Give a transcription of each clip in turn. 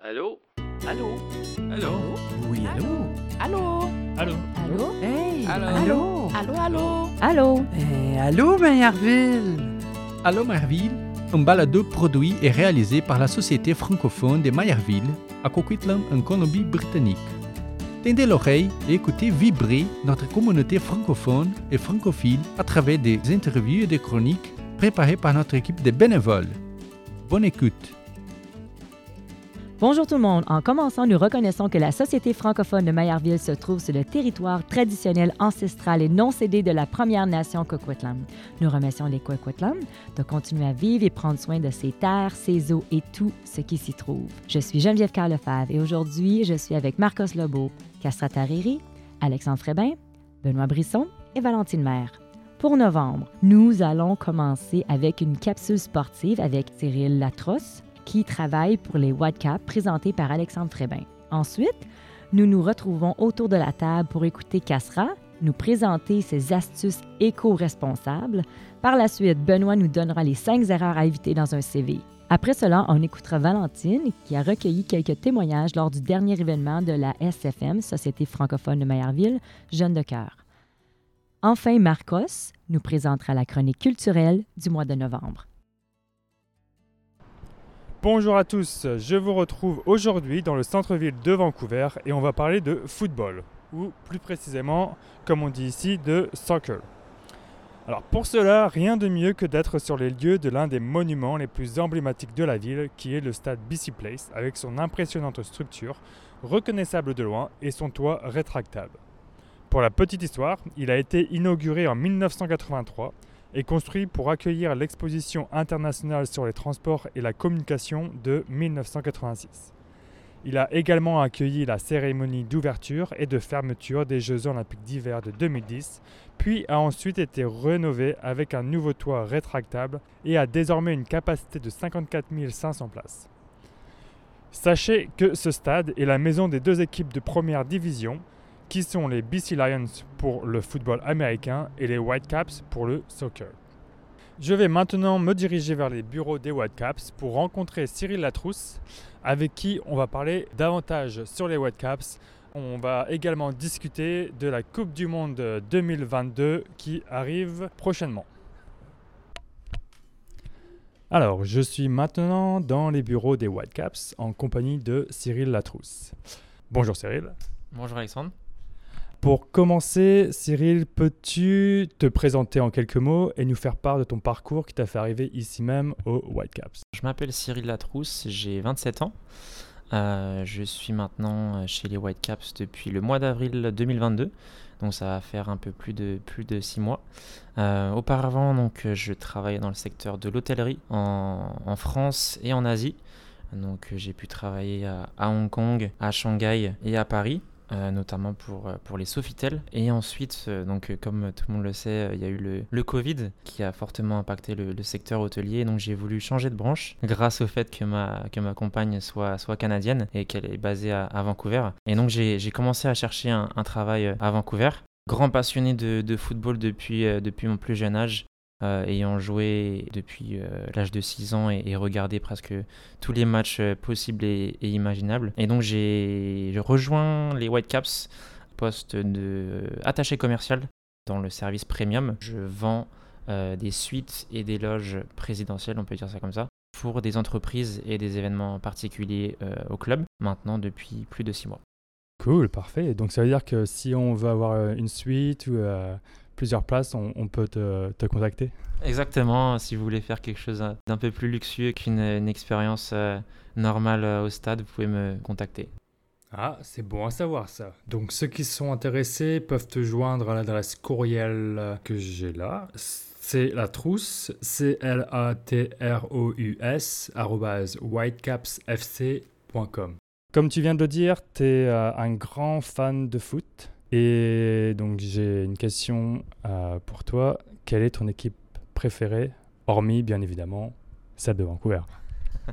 Allô? Allô? Allô? Oui, allô? Allô? Allô? Allô? Hey! Allô? Allô? Allô, allô? Allô? Eh, allô, Maillardville? Allô un balado produit et réalisé par la Société francophone de Mayerville à Coquitlam en Colombie-Britannique. Tendez l'oreille et écoutez vibrer notre communauté francophone et francophile à travers des interviews et des chroniques préparées par notre équipe de bénévoles. Bonne écoute. Bonjour tout le monde. En commençant, nous reconnaissons que la Société francophone de Mayerville se trouve sur le territoire traditionnel, ancestral et non cédé de la Première Nation Coquitlam. Nous remercions les Coquitlam de continuer à vivre et prendre soin de ses terres, ses eaux et tout ce qui s'y trouve. Je suis Geneviève Carlefave et aujourd'hui, je suis avec Marcos Lebeau, Castra Tariri, Alexandre Frébin, Benoît Brisson et Valentine Maire. Pour novembre, nous allons commencer avec une capsule sportive avec Cyril Latrosse, qui travaille pour les Whitecaps présentés par Alexandre Frébin. Ensuite, nous nous retrouvons autour de la table pour écouter Cassera nous présenter ses astuces éco-responsables. Par la suite, Benoît nous donnera les cinq erreurs à éviter dans un CV. Après cela, on écoutera Valentine, qui a recueilli quelques témoignages lors du dernier événement de la SFM, Société francophone de Mayerville, Jeunes de cœur. Enfin, Marcos nous présentera la chronique culturelle du mois de novembre. Bonjour à tous, je vous retrouve aujourd'hui dans le centre-ville de Vancouver et on va parler de football, ou plus précisément, comme on dit ici, de soccer. Alors pour cela, rien de mieux que d'être sur les lieux de l'un des monuments les plus emblématiques de la ville, qui est le stade BC Place, avec son impressionnante structure, reconnaissable de loin, et son toit rétractable. Pour la petite histoire, il a été inauguré en 1983 est construit pour accueillir l'exposition internationale sur les transports et la communication de 1986. Il a également accueilli la cérémonie d'ouverture et de fermeture des Jeux olympiques d'hiver de 2010, puis a ensuite été rénové avec un nouveau toit rétractable et a désormais une capacité de 54 500 places. Sachez que ce stade est la maison des deux équipes de première division, qui sont les BC Lions pour le football américain et les Whitecaps pour le soccer? Je vais maintenant me diriger vers les bureaux des Whitecaps pour rencontrer Cyril Latrousse, avec qui on va parler davantage sur les Whitecaps. On va également discuter de la Coupe du Monde 2022 qui arrive prochainement. Alors, je suis maintenant dans les bureaux des Whitecaps en compagnie de Cyril Latrousse. Bonjour Cyril. Bonjour Alexandre. Pour commencer, Cyril, peux-tu te présenter en quelques mots et nous faire part de ton parcours qui t'a fait arriver ici même aux Whitecaps Je m'appelle Cyril Latrousse, j'ai 27 ans. Euh, je suis maintenant chez les Whitecaps depuis le mois d'avril 2022, donc ça va faire un peu plus de plus mois. Euh, auparavant, donc, je travaillais dans le secteur de l'hôtellerie en, France et en Asie. Donc j'ai pu travailler à Hong Kong, à Shanghai et à Paris. Euh, notamment pour, pour les Sofitel. Et ensuite, euh, donc, comme tout le monde le sait, il y a eu le, le Covid qui a fortement impacté le, secteur hôtelier. Donc j'ai voulu changer de branche grâce au fait que ma, que ma compagne soit, soit canadienne et qu'elle est basée à, Vancouver. Et donc j'ai commencé à chercher un, travail à Vancouver. Grand passionné de, de football depuis, euh, depuis mon plus jeune âge. Euh, ayant joué depuis euh, l'âge de 6 ans et, regardé presque tous les matchs euh, possibles et, et imaginables. Et donc j'ai rejoint les Whitecaps, poste de attaché commercial dans le service premium. Je vends des suites et des loges présidentielles, on peut dire ça comme ça, pour des entreprises et des événements particuliers au club, maintenant depuis plus de 6 mois. Cool, parfait. Donc ça veut dire que si on veut avoir une suite ou plusieurs places, on, on peut te, te, contacter Exactement, si vous voulez faire quelque chose d'un peu plus luxueux qu'une expérience euh, normale euh, au stade, vous pouvez me contacter. Ah, c'est bon à savoir ça. Donc ceux qui sont intéressés peuvent te joindre à l'adresse courriel que j'ai là. C'est la trousse, C-L-A-T-R-O-U-S, whitecapsfc.com. Comme tu viens de le dire, tu es euh, un grand fan de foot. Et donc j'ai une question euh, pour toi. Quelle est ton équipe préférée, hormis bien évidemment celle de Vancouver?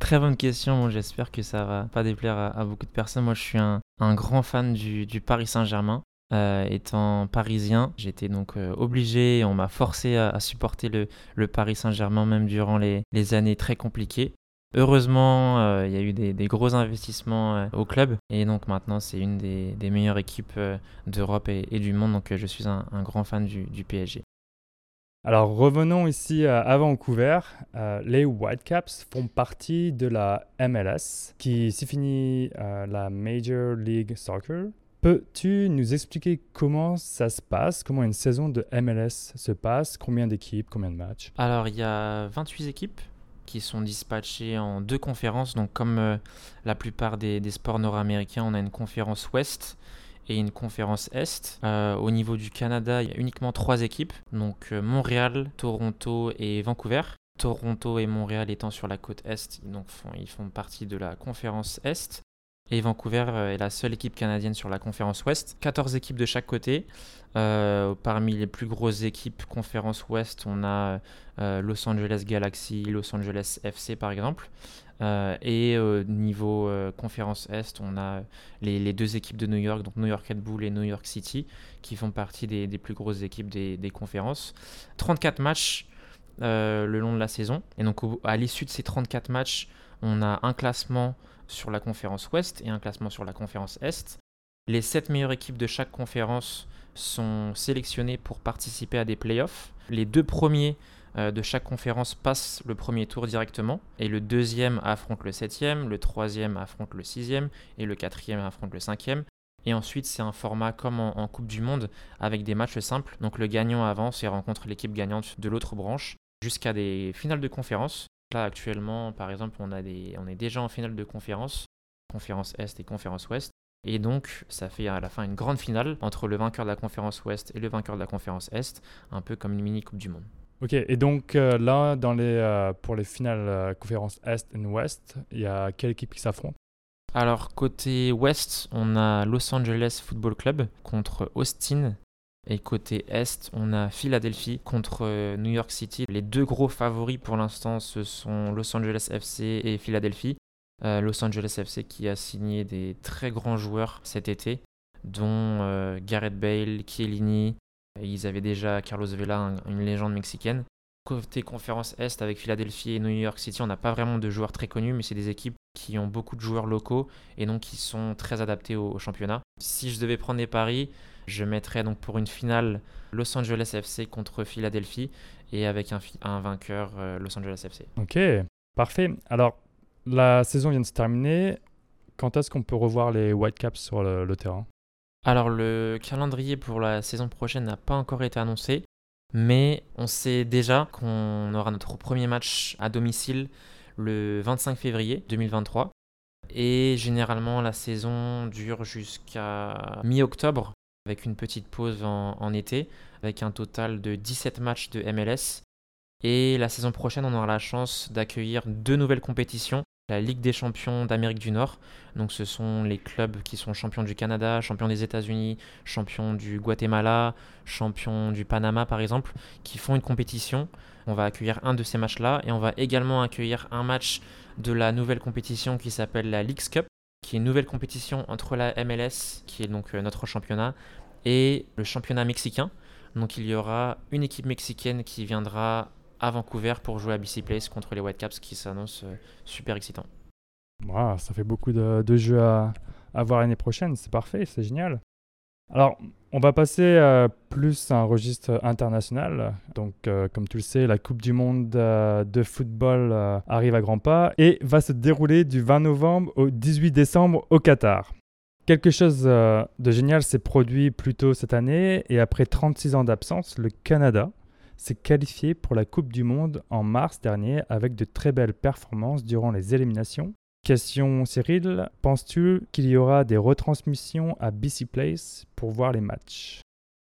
Très bonne question. J'espère que ça va pas déplaire à, beaucoup de personnes. Moi, je suis un, grand fan du, Paris Saint-Germain. Euh, étant parisien, j'étais donc euh, obligé, on m'a forcé à, supporter le, Paris Saint-Germain même durant les années très compliquées. Heureusement, euh, il y a eu des, gros investissements euh, au club et donc maintenant c'est une des, meilleures équipes euh, d'Europe et, du monde. Donc je suis un, grand fan du, PSG. Alors revenons ici à Vancouver. les Whitecaps font partie de la MLS qui s'y finit la Major League Soccer. Peux-tu nous expliquer comment ça se passe, comment une saison de MLS se passe, combien d'équipes, combien de matchs? Alors il y a 28 équipes qui sont dispatchés en deux conférences. Donc comme euh, la plupart des, sports nord-américains, on a une conférence ouest et une conférence Est. Euh, au niveau du Canada, il y a uniquement trois équipes, donc euh, Montréal, Toronto et Vancouver. Toronto et Montréal étant sur la côte Est, donc ils font partie de la conférence Est. Et Vancouver est la seule équipe canadienne sur la conférence Ouest. 14 équipes de chaque côté. Euh, parmi les plus grosses équipes conférence Ouest, on a euh, Los Angeles Galaxy, Los Angeles FC par exemple. Euh, et niveau conférence Est, on a les, deux équipes de New York, donc New York Red Bull et New York City, qui font partie des, plus grosses équipes des conférences. 34 matchs le long de la saison. Et donc à l'issue de ces 34 matchs, on a un classement sur la conférence Ouest et un classement sur la conférence Est. Les 7 meilleures équipes de chaque conférence sont sélectionnées pour participer à des playoffs. Les deux premiers euh, de chaque conférence passent le premier tour directement et le deuxième affronte le septième, le troisième affronte le sixième et le quatrième affronte le cinquième. Et ensuite, c'est un format comme en, Coupe du Monde avec des matchs simples. Donc le gagnant avance et rencontre l'équipe gagnante de l'autre branche jusqu'à des finales de conférence Là, actuellement, par exemple, on, a des, on est déjà en finale de conférence, conférence Est et conférence Ouest. Et donc, ça fait à la fin une grande finale entre le vainqueur de la conférence Ouest et le vainqueur de la conférence Est, un peu comme une mini Coupe du Monde. Ok, et donc euh, là, dans les, euh, pour les finales euh, conférence Est et Ouest, il y a quelle équipe qui s'affronte? Alors, côté Ouest, on a Los Angeles Football Club contre Austin et côté Est, on a Philadelphie contre euh, New York City. Les deux gros favoris pour l'instant, ce sont Los Angeles FC et Philadelphie. Euh, Los Angeles FC qui a signé des très grands joueurs cet été, dont euh, Gareth Bale, Chiellini. Ils avaient déjà Carlos Vela, une légende mexicaine. Côté conférence Est, avec Philadelphie et New York City, on n'a pas vraiment de joueurs très connus, mais c'est des équipes qui ont beaucoup de joueurs locaux et donc qui sont très adaptés au championnat. Si je devais prendre des paris, je mettrais donc pour une finale Los Angeles FC contre Philadelphie et avec un, vainqueur euh, Los Angeles FC. Ok, parfait. Alors, la saison vient de se terminer. Quand est-ce qu'on peut revoir les Whitecaps sur le, terrain? Alors, le calendrier pour la saison prochaine n'a pas encore été annoncé, mais on sait déjà qu'on aura notre premier match à domicile le 25 février 2023. Et généralement, la saison dure jusqu'à mi-octobre avec une petite pause en, été, avec un total de 17 matchs de MLS. Et la saison prochaine, on aura la chance d'accueillir deux nouvelles compétitions. La Ligue des champions d'Amérique du Nord, donc ce sont les clubs qui sont champions du Canada, champions des États-Unis, champions du Guatemala, champions du Panama par exemple, qui font une compétition. On va accueillir un de ces matchs-là et on va également accueillir un match de la nouvelle compétition qui s'appelle la Leagues Cup, qui est une nouvelle compétition entre la MLS, qui est donc euh, notre championnat, et le championnat mexicain. Donc il y aura une équipe mexicaine qui viendra à Vancouver pour jouer à BC Place contre les Whitecaps, qui s'annonce euh, super excitant. ça fait beaucoup de, jeux à, à voir l'année prochaine, c'est parfait, c'est génial. Alors, on va passer euh, plus à un registre international. Donc, euh, comme tu le sais, la Coupe du Monde euh, de football arrive à grands pas et va se dérouler du 20 novembre au 18 décembre au Qatar. Quelque chose de génial s'est produit plus tôt cette année et après 36 ans d'absence, le Canada s'est qualifié pour la Coupe du Monde en mars dernier avec de très belles performances durant les éliminations Question Cyril, penses-tu qu'il y aura des retransmissions à BC Place pour voir les matchs?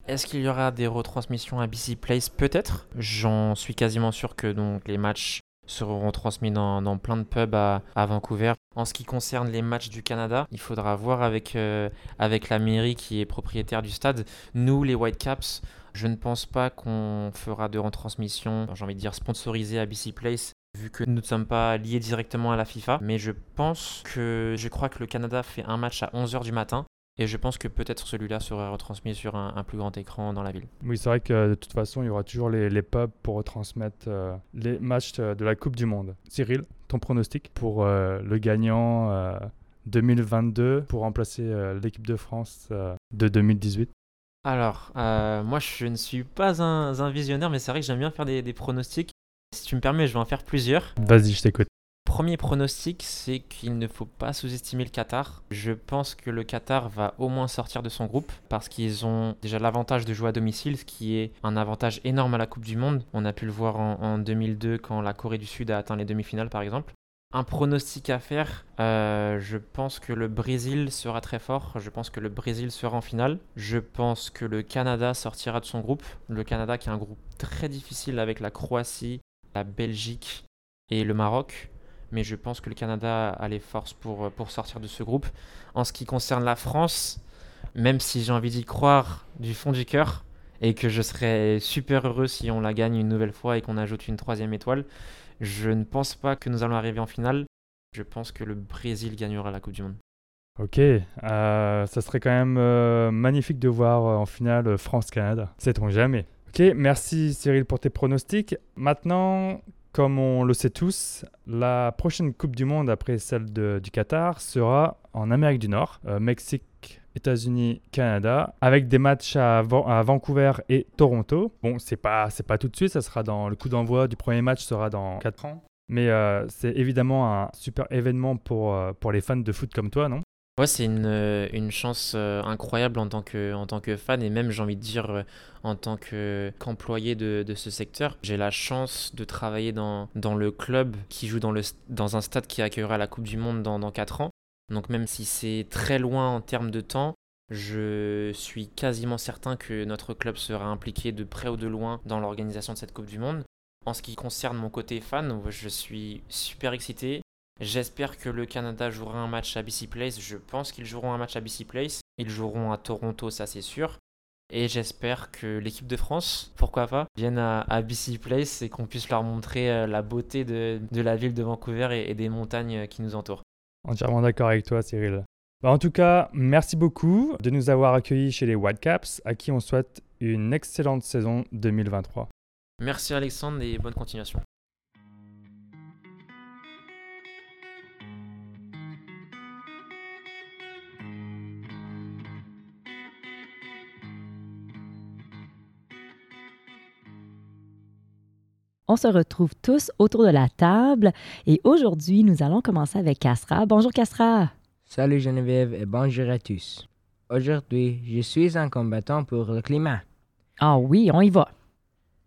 Est-ce qu'il y aura des retransmissions à BC Place? Peut-être. J'en suis quasiment sûr que donc, les matchs seront retransmis dans, plein de pubs à, Vancouver. En ce qui concerne les matchs du Canada, il faudra voir avec, euh, avec la mairie qui est propriétaire du stade. Nous, les Whitecaps, je ne pense pas qu'on fera de retransmission, j'ai envie de dire sponsorisée à BC Place vu que nous ne sommes pas liés directement à la FIFA. Mais je pense que je crois que le Canada fait un match à 11h du matin Et je pense que peut-être celui-là sera retransmis sur un, un plus grand écran dans la ville. Oui, c'est vrai que de toute façon, il y aura toujours les, les pubs pour retransmettre euh, les matchs euh, de la Coupe du Monde. Cyril, ton pronostic pour euh, le gagnant euh, 2022 pour remplacer l'équipe de France de 2018 Alors, moi je ne suis pas un, un visionnaire, mais c'est vrai que j'aime bien faire des, des pronostics. Si tu me permets, je vais en faire plusieurs. Vas-y, je t'écoute. Premier pronostic, c'est qu'il ne faut pas sous-estimer le Qatar. Je pense que le Qatar va au moins sortir de son groupe parce qu'ils ont déjà l'avantage de jouer à domicile, ce qui est un avantage énorme à la Coupe du Monde. On a pu le voir en, en 2002 quand la Corée du Sud a atteint les demi-finales par exemple. Un pronostic à faire, euh, je pense que le Brésil sera très fort. Je pense que le Brésil sera en finale. Je pense que le Canada sortira de son groupe. Le Canada qui est un groupe très difficile avec la Croatie, la Belgique et le Maroc. Mais je pense que le Canada a les forces pour, pour sortir de ce groupe. En ce qui concerne la France, même si j'ai envie d'y croire du fond du cœur, et que je serais super heureux si on la gagne une nouvelle fois et qu'on ajoute une troisième étoile, je ne pense pas que nous allons arriver en finale. Je pense que le Brésil gagnera la Coupe du Monde. Ok, euh, ça serait quand même euh, magnifique de voir euh, en finale euh, France-Canada. Sait-on jamais. Ok, merci Cyril pour tes pronostics. Maintenant, comme on le sait tous, la prochaine Coupe du Monde après celle du Qatar sera en Amérique du Nord, euh, Mexique, États-Unis, Canada, avec des matchs à Vancouver et Toronto. Bon, c'est pas c'est pas tout de suite, ça sera dans le coup d'envoi du premier match sera dans 4 ans. Mais euh, c'est évidemment un super événement pour, euh, pour les fans de foot comme toi, non? C'est une, euh, chance euh, incroyable en tant, que, fan et même, j'ai envie de dire, euh, en tant que- qu'employé de, ce secteur. J'ai la chance de travailler dans, le club qui joue dans un stade qui accueillera la Coupe du Monde dans, dans 4 ans. Donc même si c'est très loin en termes de temps, je suis quasiment certain que notre club sera impliqué de près ou de loin dans l'organisation de cette Coupe du Monde. En ce qui concerne mon côté fan, je suis super excité. J'espère que le Canada jouera un match à BC Place. Je pense qu'ils joueront un match à BC Place. Ils joueront à Toronto, ça c'est sûr. Et j'espère que l'équipe de France, pourquoi pas, vienne à, à BC Place et qu'on puisse leur montrer euh, la beauté de, de la ville de Vancouver et, et des montagnes euh, qui nous entourent. Entièrement d'accord avec toi, Cyril. Bah, en tout cas, merci beaucoup de nous avoir accueillis chez les Whitecaps, à qui on souhaite une excellente saison 2023. Merci Alexandre et bonne continuation. On se retrouve tous autour de la table et aujourd'hui, nous allons commencer avec Castra. Bonjour Castra. Salut Geneviève et bonjour à tous. Aujourd'hui, je suis un combattant pour le climat. Ah oui, on y va.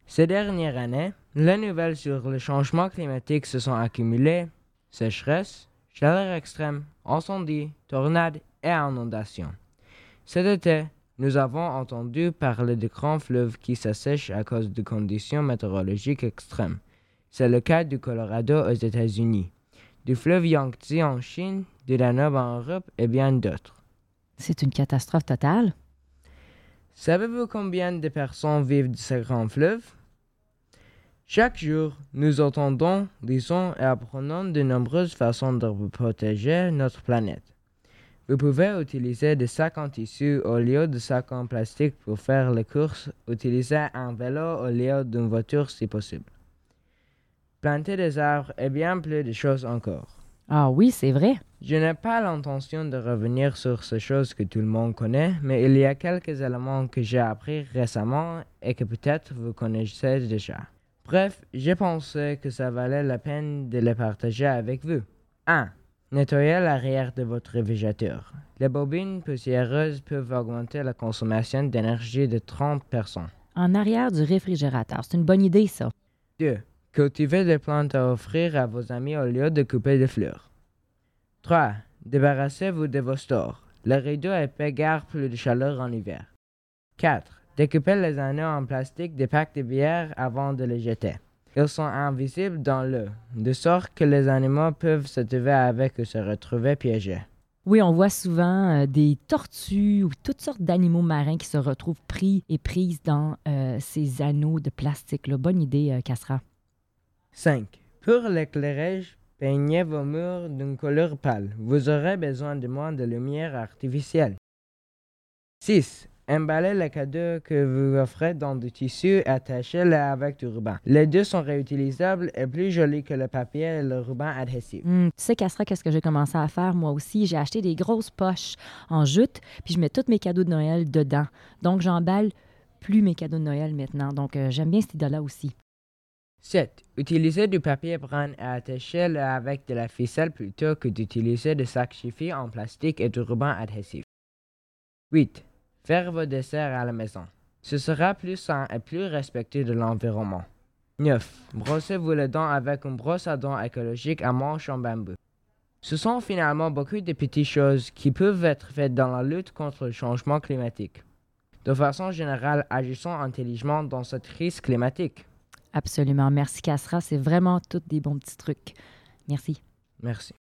Ces dernières années, les nouvelles sur le changement climatique se sont accumulées. Sécheresse, chaleur extrême, incendies, tornades et inondations. Cet été, nous avons entendu parler de grands fleuves qui s'assèchent à cause de conditions météorologiques extrêmes. C'est le cas du Colorado aux États-Unis, du fleuve Yangtze en Chine, du Danube en Europe et bien d'autres. C'est une catastrophe totale. Savez-vous combien de personnes vivent de ces grands fleuves? Chaque jour, nous entendons, lisons et apprenons de nombreuses façons de protéger notre planète. Vous pouvez utiliser des sacs en tissu au lieu de sacs en plastique pour faire les courses. Utilisez un vélo au lieu d'une voiture si possible. Planter des arbres et bien plus de choses encore. Ah oui, c'est vrai. Je n'ai pas l'intention de revenir sur ces choses que tout le monde connaît, mais il y a quelques éléments que j'ai appris récemment et que peut-être vous connaissez déjà. Bref, j'ai pensé que ça valait la peine de les partager avec vous. 1. Nettoyez l'arrière de votre réfrigérateur. Les bobines poussiéreuses peuvent augmenter la consommation d'énergie de 30%. En arrière du réfrigérateur. C'est une bonne idée, ça. 2. Cultivez des plantes à offrir à vos amis au lieu de couper des fleurs. 3. Débarrassez-vous de vos stores. Le rideau épais garde plus de chaleur en hiver. 4. Découpez les anneaux en plastique des packs de bière avant de les jeter. Ils sont invisibles dans l'eau, de sorte que les animaux peuvent se trouver avec ou se retrouver piégés. Oui, on voit souvent euh, des tortues ou toutes sortes d'animaux marins qui se retrouvent pris et prises dans euh, ces anneaux de plastique. là. Bonne idée, euh, Castra. 5. Pour l'éclairage, peignez vos murs d'une couleur pâle. Vous aurez besoin de moins de lumière artificielle. 6. Emballez le cadeau que vous offrez dans du tissu et attachez-le avec du ruban. Les deux sont réutilisables et plus jolis que le papier et le ruban adhésif. Hum, tu sais, Castra, qu'est-ce que j'ai commencé à faire moi aussi? J'ai acheté des grosses poches en jute, puis je mets tous mes cadeaux de Noël dedans. Donc, j'emballe plus mes cadeaux de Noël maintenant. Donc, euh, j'aime bien cette idée-là aussi. 7. Utilisez du papier brun et attachez-le avec de la ficelle plutôt que d'utiliser des sacs chiffés en plastique et du ruban adhésif. 8. Faire vos desserts à la maison. Ce sera plus sain et plus respectueux de l'environnement. 9. Brossez-vous les dents avec une brosse à dents écologique à manche en bambou. Ce sont finalement beaucoup de petites choses qui peuvent être faites dans la lutte contre le changement climatique. De façon générale, agissons intelligemment dans cette crise climatique. Absolument. Merci, Castra. C'est vraiment tous des bons petits trucs. Merci. Merci.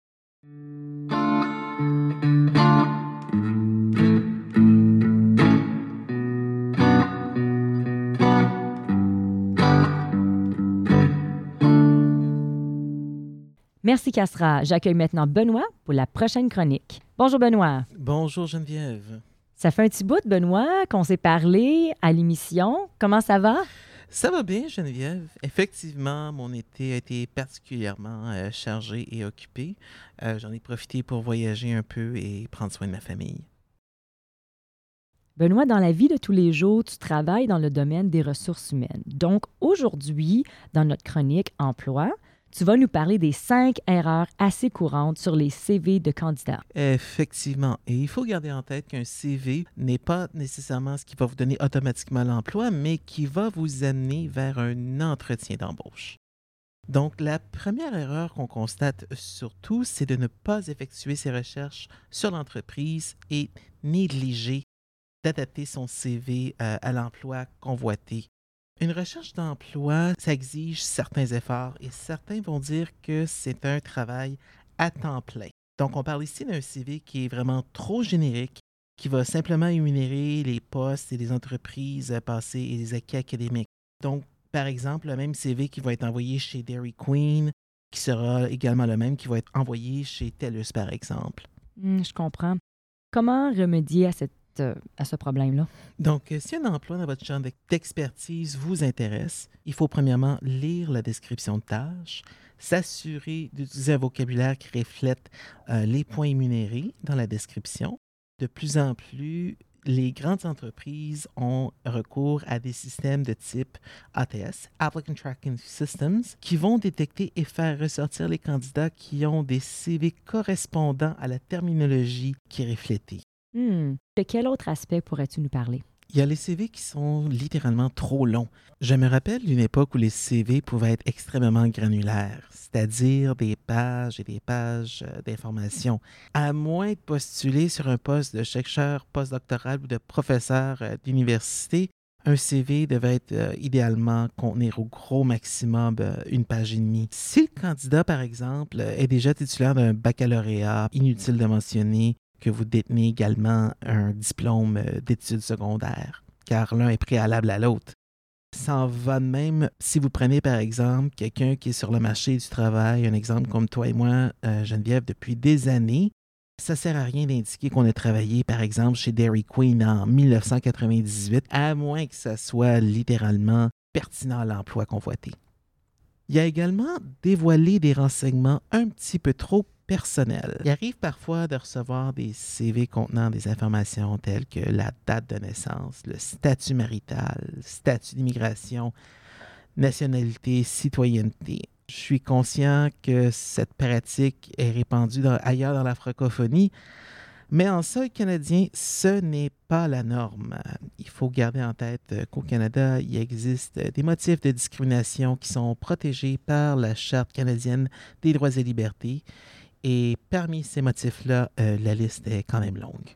Merci, Castra. J'accueille maintenant Benoît pour la prochaine chronique. Bonjour, Benoît. Bonjour Geneviève. Ça fait un petit bout, Benoît, qu'on s'est parlé à l'émission. Comment ça va? Ça va bien Geneviève. Effectivement, mon été a été particulièrement euh, chargé et occupé. Euh, J'en ai profité pour voyager un peu et prendre soin de ma famille. Benoît, dans la vie de tous les jours, tu travailles dans le domaine des ressources humaines. Donc, aujourd'hui, dans notre chronique Emploi, tu vas nous parler des cinq erreurs assez courantes sur les CV de candidats. Effectivement. Et il faut garder en tête qu'un CV n'est pas nécessairement ce qui va vous donner automatiquement l'emploi, mais qui va vous amener vers un entretien d'embauche. Donc, la première erreur qu'on constate surtout, c'est de ne pas effectuer ses recherches sur l'entreprise et négliger d'adapter son CV euh, à l'emploi convoité. Une recherche d'emploi, ça exige certains efforts et certains vont dire que c'est un travail à temps plein. Donc, on parle ici d'un CV qui est vraiment trop générique, qui va simplement énumérer les postes et les entreprises passées et les acquis académiques. Donc, par exemple, le même CV qui va être envoyé chez Dairy Queen, qui sera également le même qui va être envoyé chez TELUS, par exemple. Hmm, je comprends. Comment remédier à, cette, euh, à ce problème-là? Donc, euh, si un emploi dans votre champ d'expertise vous intéresse, il faut premièrement lire la description de tâches, s'assurer d'utiliser un vocabulaire qui reflète euh, les points énumérés dans la description. De plus en plus, les grandes entreprises ont recours à des systèmes de type ATS, Applicant Tracking Systems, qui vont détecter et faire ressortir les candidats qui ont des CV correspondant à la terminologie qui est reflétée. Hmm. De quel autre aspect pourrais-tu nous parler? Il y a les CV qui sont littéralement trop longs. Je me rappelle d'une époque où les CV pouvaient être extrêmement granulaires, c'est-à-dire des pages et des pages euh, d'informations. À moins de postuler sur un poste de chercheur postdoctoral ou de professeur euh, d'université, un CV devait être euh, idéalement contenir au gros maximum une page et demie. Si le candidat, par exemple, est déjà titulaire d'un baccalauréat, inutile de mentionner que vous détenez également un diplôme euh, d'études secondaires, car l'un est préalable à l'autre. Ça va de même si vous prenez par exemple quelqu'un qui est sur le marché du travail, un exemple comme toi et moi, euh, Geneviève, depuis des années. Ça sert à rien d'indiquer qu'on a travaillé par exemple chez Dairy Queen en 1998, à moins que ça soit littéralement pertinent à l'emploi convoité. Il y a également dévoilé des renseignements un petit peu trop personnels. Il arrive parfois de recevoir des CV contenant des informations telles que la date de naissance, le statut marital, statut d'immigration, nationalité, citoyenneté. Je suis conscient que cette pratique est répandue ailleurs dans la francophonie, mais en sol canadien, ce n'est pas la norme. Il faut garder en tête qu'au Canada, il existe des motifs de discrimination qui sont protégés par la Charte canadienne des droits et libertés. Et parmi ces motifs-là, euh, la liste est quand même longue.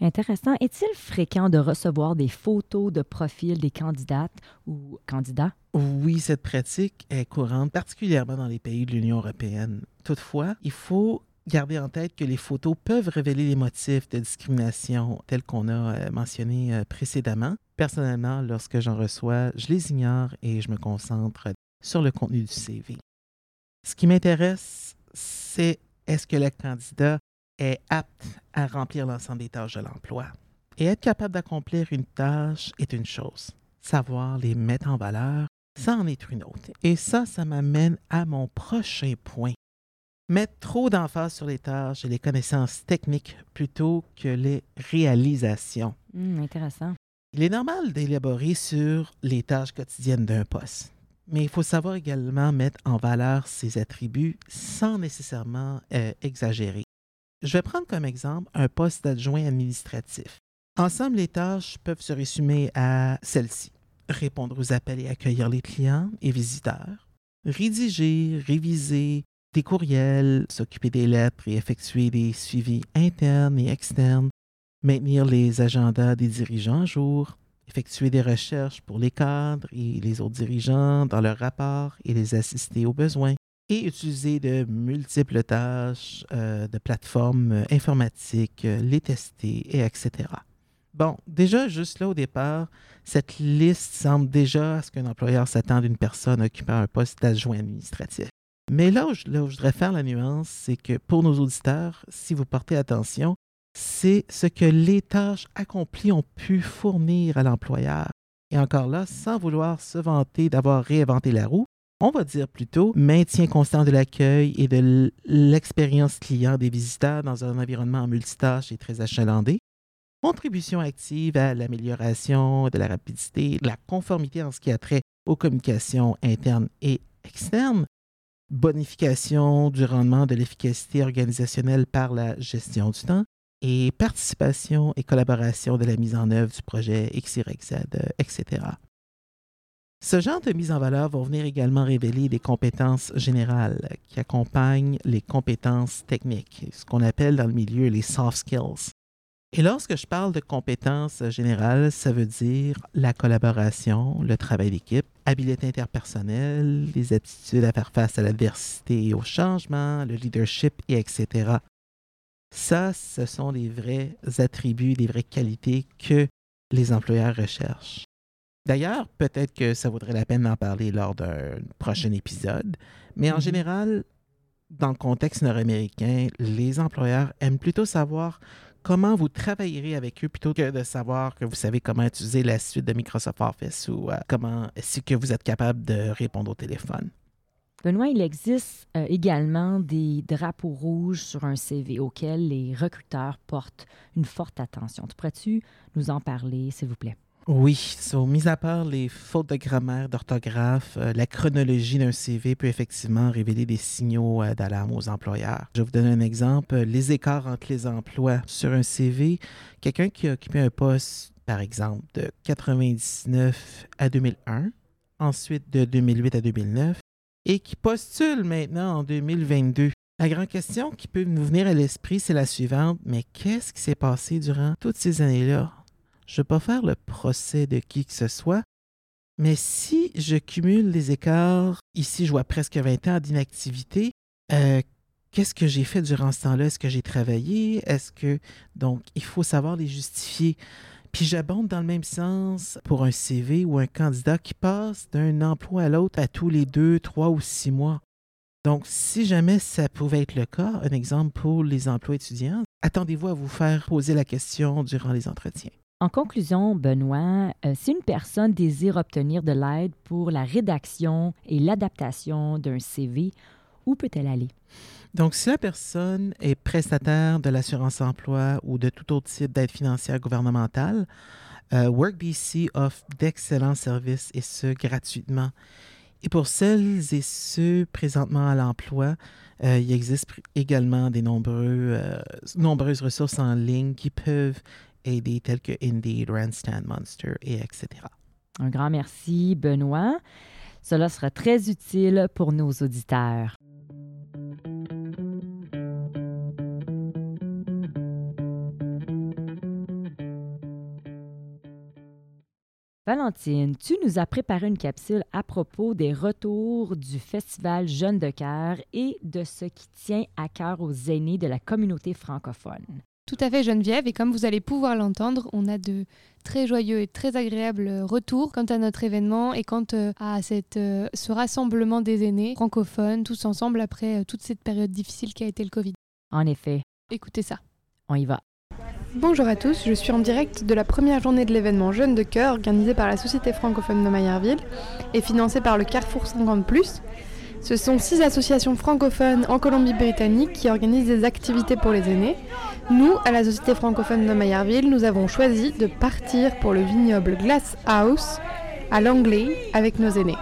Intéressant. Est-il fréquent de recevoir des photos de profil des candidates ou candidats? Oui, cette pratique est courante, particulièrement dans les pays de l'Union européenne. Toutefois, il faut garder en tête que les photos peuvent révéler les motifs de discrimination tels qu'on a euh, mentionné euh, précédemment. Personnellement, lorsque j'en reçois, je les ignore et je me concentre sur le contenu du CV. Ce qui m'intéresse, c'est est-ce que le candidat est apte à remplir l'ensemble des tâches de l'emploi? Et être capable d'accomplir une tâche est une chose. Savoir les mettre en valeur, ça en est une autre. Et ça, ça m'amène à mon prochain point. Mettre trop d'emphase sur les tâches et les connaissances techniques plutôt que les réalisations. Hum, intéressant. Il est normal d'élaborer sur les tâches quotidiennes d'un poste, mais il faut savoir également mettre en valeur ses attributs sans nécessairement euh, exagérer. Je vais prendre comme exemple un poste d'adjoint administratif. Ensemble, les tâches peuvent se résumer à celles-ci. Répondre aux appels et accueillir les clients et visiteurs. Rédiger, réviser des courriels, s'occuper des lettres et effectuer des suivis internes et externes. Maintenir les agendas des dirigeants à jour. Effectuer des recherches pour les cadres et les autres dirigeants dans leurs rapports et les assister aux besoins et utiliser de multiples tâches euh, de plateformes euh, informatiques, euh, les tester, et etc. Bon, déjà, juste là au départ, cette liste semble déjà à ce qu'un employeur s'attend d'une personne occupant un poste d'adjoint administratif. Mais là là où je voudrais faire la nuance, c'est que pour nos auditeurs, si vous portez attention, c'est ce que les tâches accomplies ont pu fournir à l'employeur. Et encore là, sans vouloir se vanter d'avoir réinventé la roue, on va dire plutôt maintien constant de l'accueil et de l'expérience client des visiteurs dans un environnement multitâche et très achalandé, contribution active à l'amélioration de la rapidité, de la conformité en ce qui a trait aux communications internes et externes, bonification du rendement de l'efficacité organisationnelle par la gestion du temps, et participation et collaboration de la mise en œuvre du projet XYZ, etc. Ce genre de mise en valeur va venir également révéler des compétences générales qui accompagnent les compétences techniques, ce qu'on appelle dans le milieu les soft skills. Et lorsque je parle de compétences générales, ça veut dire la collaboration, le travail d'équipe, habileté interpersonnelle, les aptitudes à faire face à l'adversité et au changement, le leadership, et etc. Ça, ce sont des vrais attributs, des vraies qualités que les employeurs recherchent. D'ailleurs, peut-être que ça vaudrait la peine d'en parler lors d'un prochain épisode, mais en Mhm. général, dans le contexte nord-américain, les employeurs aiment plutôt savoir comment vous travaillerez avec eux plutôt que de savoir que vous savez comment utiliser la suite de Microsoft Office ou euh, comment que vous êtes capable de répondre au téléphone. Benoît, il existe euh, également des drapeaux rouges sur un CV auxquels les recruteurs portent une forte attention. Tu pourrais-tu nous en parler, s'il vous plaît? Oui, so, mis à part les fautes de grammaire, d'orthographe, euh, la chronologie d'un CV peut effectivement révéler des signaux euh, d'alarme aux employeurs. Je vais vous donner un exemple. Les écarts entre les emplois. Sur un CV, quelqu'un qui a occupé un poste, par exemple, de 99 à 2001, ensuite de 2008 à 2009, et qui postule maintenant en 2022. La grande question qui peut nous venir à l'esprit, c'est la suivante. Mais qu'est-ce qui s'est passé durant toutes ces années-là? Je ne veux pas faire le procès de qui que ce soit, mais si je cumule les écarts, ici je vois presque 20 ans d'inactivité, euh, qu'est-ce que j'ai fait durant ce temps-là? Est-ce que j'ai travaillé? Est-ce que... Donc, il faut savoir les justifier. Puis j'abonde dans le même sens pour un CV ou un candidat qui passe d'un emploi à l'autre à tous les deux, trois ou six mois. Donc, si jamais ça pouvait être le cas, un exemple pour les emplois étudiants, attendez-vous à vous faire poser la question durant les entretiens. En conclusion, Benoît, euh, si une personne désire obtenir de l'aide pour la rédaction et l'adaptation d'un CV, où peut-elle aller? Donc, si la personne est prestataire de l'assurance-emploi ou de tout autre type d'aide financière gouvernementale, euh, WorkBC offre d'excellents services et ce, gratuitement. Et pour celles et ceux présentement à l'emploi, euh, il existe également des nombreux, euh, nombreuses ressources en ligne qui peuvent aider, telles que Indeed, Randstad, Monster, et etc. Un grand merci, Benoît. Cela sera très utile pour nos auditeurs. Valentine, tu nous as préparé une capsule à propos des retours du Festival Jeunes de cœur et de ce qui tient à cœur aux aînés de la communauté francophone. Tout à fait Geneviève, et comme vous allez pouvoir l'entendre, on a de très joyeux et très agréables retours quant à notre événement et quant euh, à cette, euh, ce rassemblement des aînés francophones tous ensemble après euh, toute cette période difficile qui a été le Covid. En effet, Écoutez ça. on y va. Bonjour à tous, je suis en direct de la première journée de l'événement Jeunes de Cœur organisé par la Société francophone de Mayerville et financé par le Carrefour 50 ⁇ Ce sont six associations francophones en Colombie-Britannique qui organisent des activités pour les aînés. Nous, à la Société francophone de Mayerville, nous avons choisi de partir pour le vignoble Glass House à Langley avec nos aînés.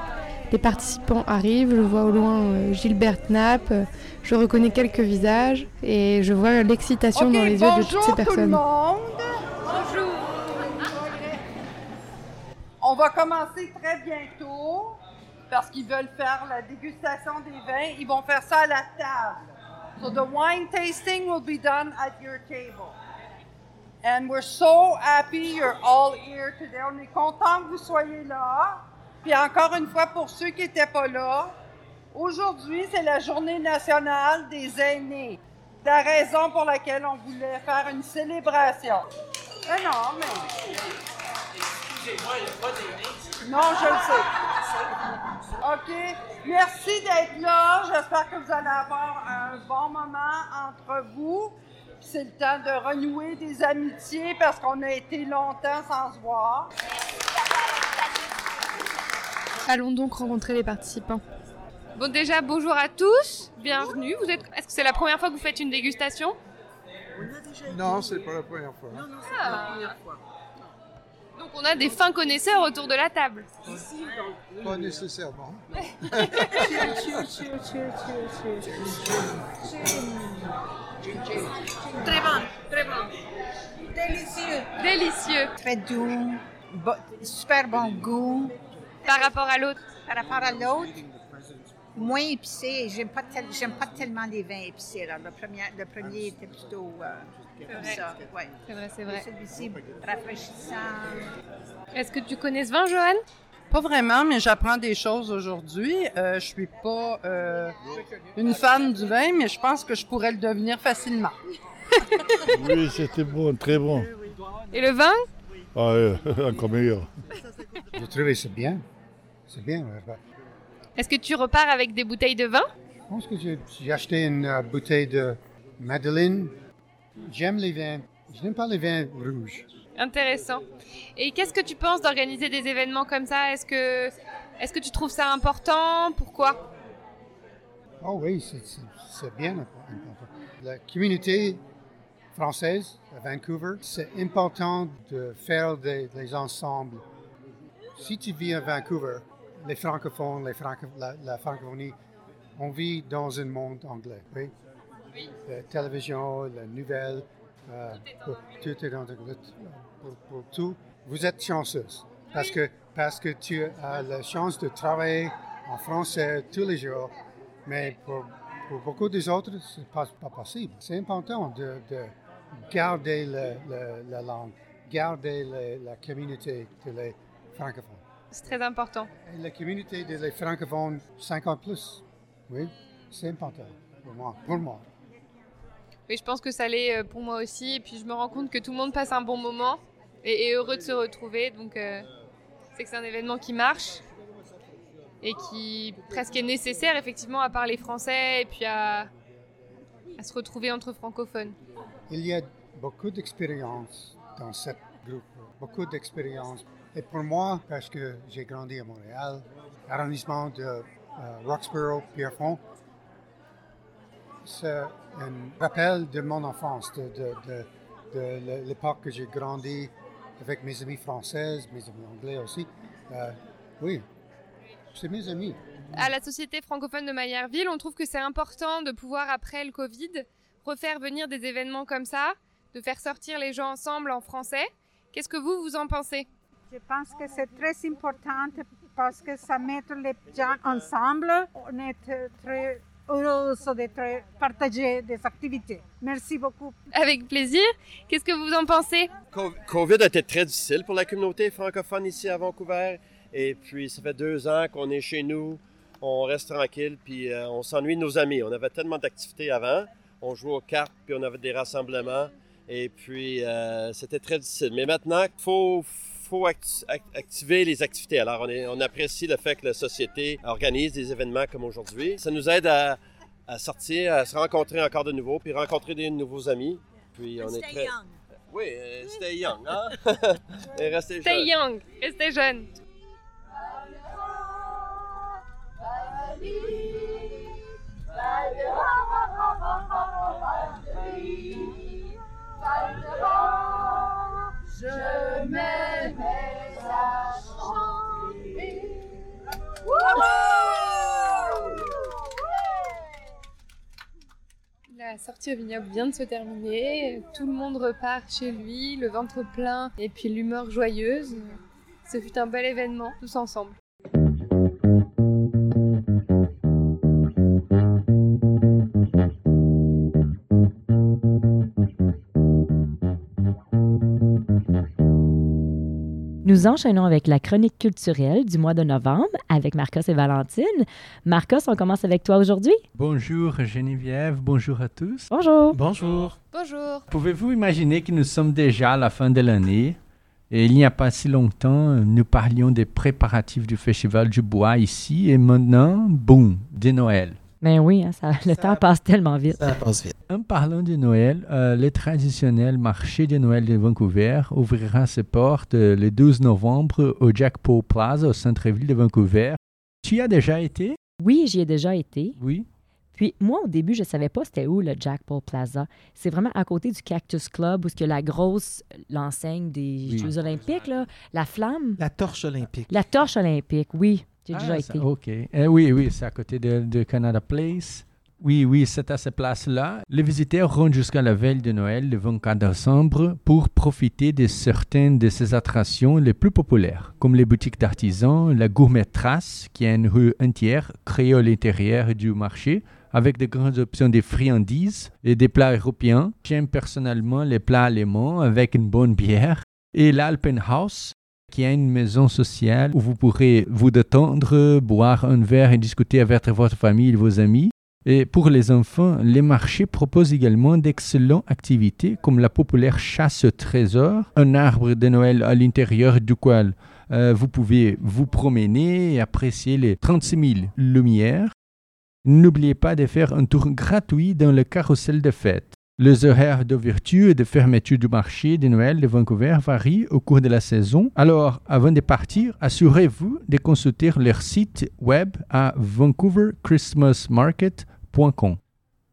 Les participants arrivent, je vois au loin euh, Gilbert Knapp, euh, je reconnais quelques visages et je vois l'excitation dans les yeux de toutes ces bonjour tout le personnes. monde. On va commencer très bientôt parce qu'ils veulent faire la dégustation des vins. Ils vont faire ça à la table. So the wine tasting will be done at your table. And we're so happy you're all here today. On est content que vous soyez là. Puis encore une fois, pour ceux qui n'étaient pas là, aujourd'hui, c'est la journée nationale des aînés. La raison pour laquelle on voulait faire une célébration. Mais non, mais... Non, je le sais. OK. Merci d'être là. J'espère que vous allez avoir un bon moment entre vous. C'est le temps de renouer des amitiés parce qu'on a été longtemps sans se voir. Allons donc rencontrer les participants. Bon déjà bonjour à tous, bienvenue. Vous êtes est-ce que c'est la première fois que vous faites une dégustation? Non, c'est pas la première fois. Ah. Donc on a des fins connaisseurs autour de la table. Pas nécessairement. Très bon, très bon. Délicieux. Délicieux. Très doux, bo- super bon goût. Par rapport à l'autre Par rapport à l'autre, moins épicé. J'aime pas, tel- j'aime pas tellement les vins épicés. Alors, le, premier, le premier était plutôt euh, comme vrai. ça. Ouais. C'est vrai, c'est vrai. Celui-ci, rafraîchissant. Est-ce que tu connais ce vin, Johan Pas vraiment, mais j'apprends des choses aujourd'hui. Euh, je suis pas euh, une fan du vin, mais je pense que je pourrais le devenir facilement. Oui, c'était bon, très bon. Et le vin? Ah, euh, encore meilleur. J'ai trouvé c'est bien. C'est bien. Est-ce que tu repars avec des bouteilles de vin? Je pense que j'ai acheté une euh, bouteille de Madeleine. J'aime les vins. Je n'aime pas les vins rouges. Intéressant. Et qu'est-ce que tu penses d'organiser des événements comme ça? Est-ce que est-ce que tu trouves ça important? Pourquoi? Oh oui, c'est bien important. La communauté française à Vancouver, c'est important de faire des, des ensembles. Si tu vis à Vancouver, les francophones, les franco- la, la francophonie, on vit dans un monde anglais. Oui? La télévision, la nouvelle, euh, pour- tout est dans pour, pour tout. Vous êtes chanceuse parce que, parce que tu as la chance de travailler en français tous les jours, mais pour, pour beaucoup des autres, ce n'est pas, pas possible. C'est important de, de garder le- le- la langue, garder le- la communauté de les francophones. C'est très important. Et la communauté de les francophones 50 plus, oui, c'est important pour moi. Pour moi. Oui, je pense que ça l'est euh, pour moi aussi. Et puis je me rends compte que tout le monde passe un bon moment et est heureux de se retrouver. Donc euh, c'est que c'est un événement qui marche et qui presque est nécessaire effectivement à parler français et puis à, à se retrouver entre francophones. Il y a beaucoup d'expérience dans ce groupe, beaucoup d'expérience. Et pour moi, parce que j'ai grandi à Montréal, arrondissement de euh, Roxborough, Pierrefonds, c'est un rappel de mon enfance, de, l'époque que j'ai grandi avec mes amis françaises, mes amis anglais aussi. Euh, oui, c'est mes amis. À la Société francophone de Mayerville, on trouve que c'est important de pouvoir, après le Covid, refaire venir des événements comme ça, de faire sortir les gens ensemble en français. Qu'est-ce que vous, vous en pensez? Je pense que c'est très important parce que ça met les gens ensemble. On est très heureux de partager des activités. Merci beaucoup. Avec plaisir. Qu'est-ce que vous en pensez? Co- COVID a été très difficile pour la communauté francophone ici à Vancouver. Et puis, ça fait deux ans qu'on est chez nous. On reste tranquille, puis euh, on s'ennuie de nos amis. On avait tellement d'activités avant. On jouait aux cartes, puis on avait des rassemblements. Et puis, euh, c'était très difficile. Mais maintenant, il faut, faut acti- act- activer les activités. Alors, on, est- on apprécie le fait que la société organise des événements comme aujourd'hui. Ça nous aide à, à sortir, à se rencontrer encore de nouveau, puis rencontrer des nouveaux amis. Puis, on est très... Oui, euh, stay young, hein? Et restez Stay jeune. young, restez jeune. Je me La sortie au vignoble vient de se terminer. Tout le monde repart chez lui, le ventre plein et puis l'humeur joyeuse. Ce fut un bel événement, tous ensemble. Nous enchaînons avec la chronique culturelle du mois de novembre avec Marcos et Valentine. Marcos, on commence avec toi aujourd'hui. Bonjour Geneviève, bonjour à tous. Bonjour. Bonjour. Bonjour. Pouvez-vous imaginer que nous sommes déjà à la fin de l'année et il n'y a pas si longtemps, nous parlions des préparatifs du Festival du Bois ici et maintenant, boum, de Noël. Ben oui, hein, ça- le temps passe tellement vite. Ça passe vite. En parlant de Noël, euh, le traditionnel marché de Noël de Vancouver ouvrira ses portes euh, le 12 novembre au Jack Paul Plaza au centre-ville de Vancouver. Tu y as déjà été? Oui, j'y ai déjà été. Oui. Puis moi, au début, je ne savais pas c'était où le Jack Paul Plaza. C'est vraiment à côté du Cactus Club où il y a la grosse, l'enseigne des Oui. Jeux olympiques, là, la flamme. La torche olympique. La torche olympique, oui. J'ai déjà Ah, ça-. OK. Eh oui, oui, c'est à côté de, de Canada Place. Oui, oui, c'est à cette place-là. Les visiteurs rentrent jusqu'à la veille de Noël, le 24 décembre, pour profiter de certaines de ces attractions les plus populaires, comme les boutiques d'artisans, la Gourmet Trace, qui est une rue entière créée à l'intérieur du marché, avec de grandes options de friandises et des plats européens. J'aime personnellement les plats allemands avec une bonne bière. Et l'Alpenhaus, qui est une maison sociale où vous pourrez vous détendre, boire un verre et discuter avec votre famille vos amis. Et pour les enfants, les marchés proposent également d'excellentes activités comme la populaire chasse trésor, un arbre de Noël à l'intérieur duquel euh, vous pouvez vous promener et apprécier les 36 000 lumières. N'oubliez pas de faire un tour gratuit dans le carrousel de fête. Les horaires d'ouverture et de fermeture du marché de Noël de Vancouver varient au cours de la saison. Alors, avant de partir, assurez-vous de consulter leur site web à vancouverchristmasmarket.com.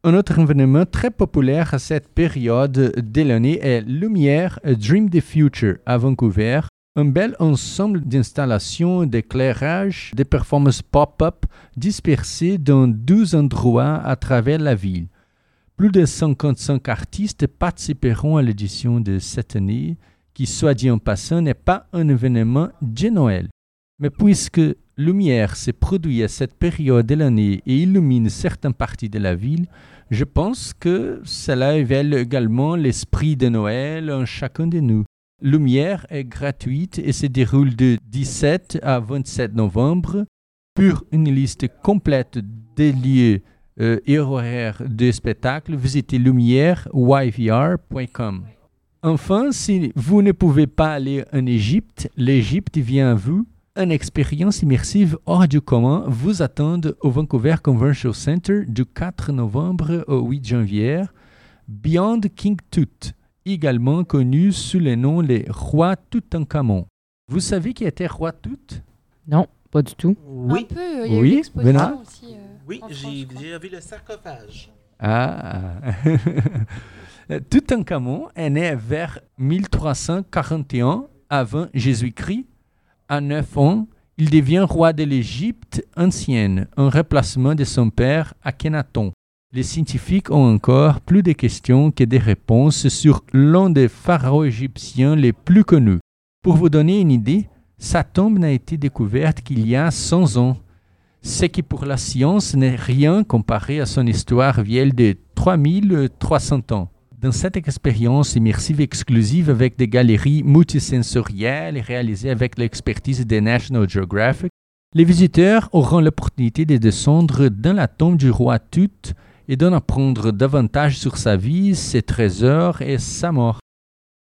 Un autre événement très populaire à cette période de l'année est Lumière Dream the Future à Vancouver, un bel ensemble d'installations, d'éclairage, de performances pop-up dispersées dans 12 endroits à travers la ville. Plus de 55 artistes participeront à l'édition de cette année, qui, soit dit en passant, n'est pas un événement de Noël. Mais puisque lumière se produit à cette période de l'année et illumine certaines parties de la ville, je pense que cela éveille également l'esprit de Noël en chacun de nous. Lumière est gratuite et se déroule de 17 à 27 novembre. Pour une liste complète des lieux euh, et horaires de spectacle, visitez lumiereyvr.com. Enfin, si vous ne pouvez pas aller en Égypte, l'Égypte vient à vous. Une expérience immersive hors du commun vous attend au Vancouver Convention Center du 4 novembre au 8 janvier. Beyond King Tut, également connu sous le nom les Rois Toutankhamon. Vous savez qui était Roi Tout Non, pas du tout. Oui. Un peu, il y a Oui, eu aussi. euh, Oui, en j'ai vu le sarcophage. Ah Toutankhamon est né vers 1341 avant Jésus-Christ. À 9 ans, il devient roi de l'Égypte ancienne, en remplacement de son père Akhenaton. Les scientifiques ont encore plus de questions que de réponses sur l'un des pharaons égyptiens les plus connus. Pour vous donner une idée, sa tombe n'a été découverte qu'il y a 100 ans ce qui pour la science n'est rien comparé à son histoire vieille de 3300 ans. Dans cette expérience immersive exclusive avec des galeries multisensorielles réalisées avec l'expertise de National Geographic, les visiteurs auront l'opportunité de descendre dans la tombe du roi Tut et d'en apprendre davantage sur sa vie, ses trésors et sa mort.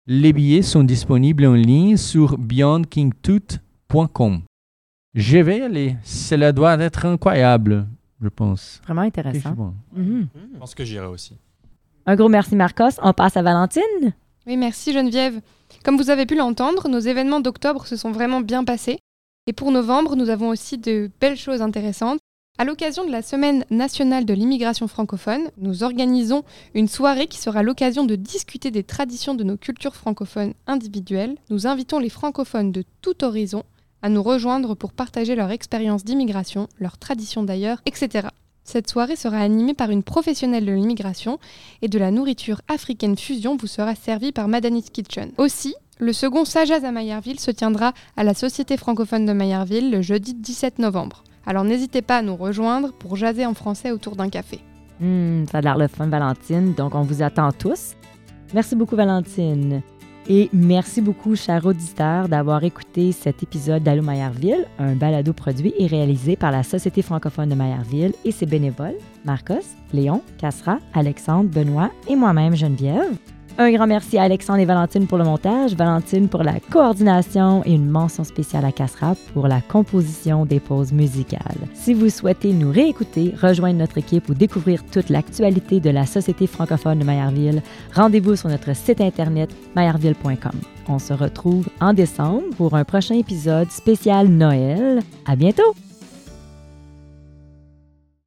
Les billets sont disponibles en ligne sur beyondkingtut.com. Je vais y aller. Cela doit être incroyable, je pense. Vraiment intéressant. Mhm. Je pense que j'irai aussi. Un gros merci, Marcos. On passe à Valentine. Oui, merci Geneviève. Comme vous avez pu l'entendre, nos événements d'octobre se sont vraiment bien passés. Et pour novembre, nous avons aussi de belles choses intéressantes. À l'occasion de la Semaine nationale de l'immigration francophone, nous organisons une soirée qui sera l'occasion de discuter des traditions de nos cultures francophones individuelles. Nous invitons les francophones de tout horizon à nous rejoindre pour partager leur expérience d'immigration, leurs traditions d'ailleurs, etc. Cette soirée sera animée par une professionnelle de l'immigration et de la nourriture africaine fusion vous sera servie par Madani's Kitchen. Aussi, le second Sajaz à Mayerville se tiendra à la Société francophone de Mayerville le jeudi 17 novembre. Alors n'hésitez pas à nous rejoindre pour jaser en français autour d'un café. Hmm, ça a l'air le fun, Valentine. Donc, on vous attend tous. Merci beaucoup, Valentine. Et merci beaucoup, chers auditeurs, d'avoir écouté cet épisode d'Allô Mayerville, un balado produit et réalisé par la Société francophone de Mayerville et ses bénévoles, Marcos, Léon, Cassera, Alexandre, Benoît et moi-même, Geneviève. Un grand merci à Alexandre et Valentine pour le montage, Valentine pour la coordination et une mention spéciale à Cassera pour la composition des pauses musicales. Si vous souhaitez nous réécouter, rejoindre notre équipe ou découvrir toute l'actualité de la Société francophone de Mayerville, rendez-vous sur notre site internet mayerville.com. On se retrouve en décembre pour un prochain épisode spécial Noël. À bientôt!